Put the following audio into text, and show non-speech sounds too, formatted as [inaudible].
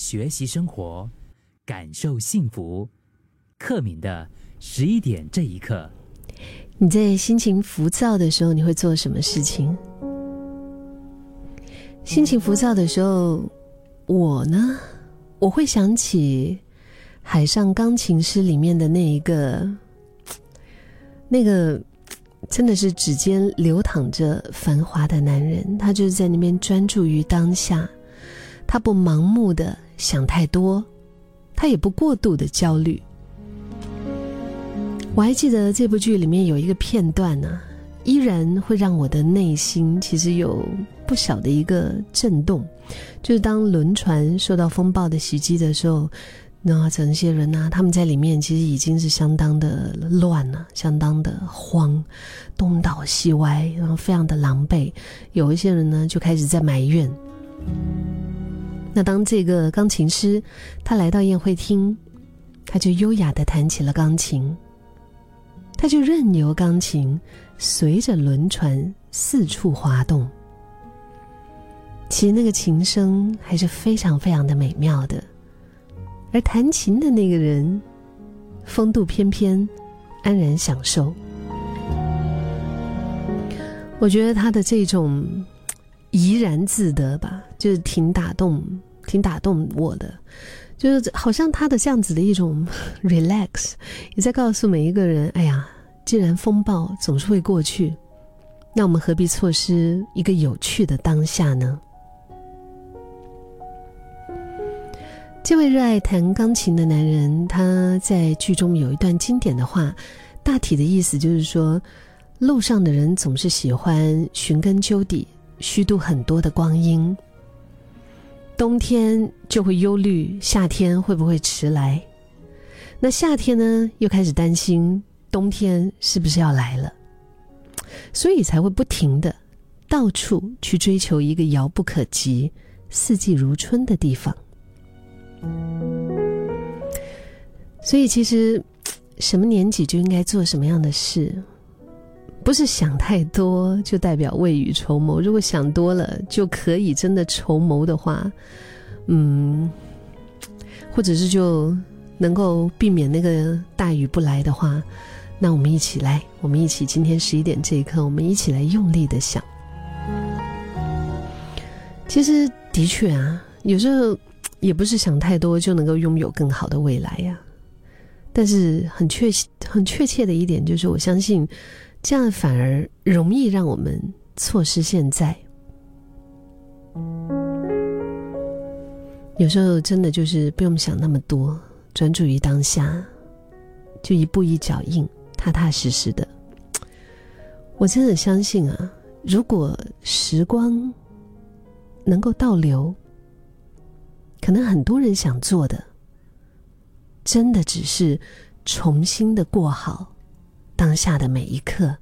学习生活，感受幸福。克敏的十一点这一刻，你在心情浮躁的时候，你会做什么事情？心情浮躁的时候，我呢，我会想起《海上钢琴师》里面的那一个，那个真的是指尖流淌着繁华的男人，他就是在那边专注于当下，他不盲目的想太多，他也不过度的焦虑。我还记得这部剧里面有一个片段呢，依然会让我的内心其实有不小的一个震动，就是当轮船受到风暴的袭击的时候，那整些人呢，他们在里面其实已经是相当的乱了，相当的慌，东倒西歪，然后非常的狼狈。有一些人呢，就开始在埋怨。那当这个钢琴师他来到宴会厅，他就优雅的弹起了钢琴。他就任由钢琴随着轮船四处滑动，其实那个琴声还是非常非常的美妙的，而弹琴的那个人风度翩翩，安然享受。我觉得他的这种怡然自得吧，就是挺打动、挺打动我的。就是好像他的这样子的一种 [laughs] relax，也在告诉每一个人：哎呀，既然风暴总是会过去，那我们何必错失一个有趣的当下呢？这位热爱弹钢琴的男人，他在剧中有一段经典的话，大体的意思就是说：路上的人总是喜欢寻根究底，虚度很多的光阴。冬天就会忧虑夏天会不会迟来，那夏天呢又开始担心冬天是不是要来了，所以才会不停的到处去追求一个遥不可及、四季如春的地方。所以其实 [tsk] 什么年纪就应该做什么样的事。不是想太多就代表未雨绸缪。如果想多了就可以真的筹谋的话，嗯，或者是就能够避免那个大雨不来的话，那我们一起来，我们一起今天十一点这一刻，我们一起来用力的想。其实的确啊，有时候也不是想太多就能够拥有更好的未来呀。但是很确很确切的一点就是，我相信。这样反而容易让我们错失现在。有时候真的就是不用想那么多，专注于当下，就一步一脚印，踏踏实实的。我真的相信啊，如果时光能够倒流，可能很多人想做的，真的只是重新的过好。当下的每一刻。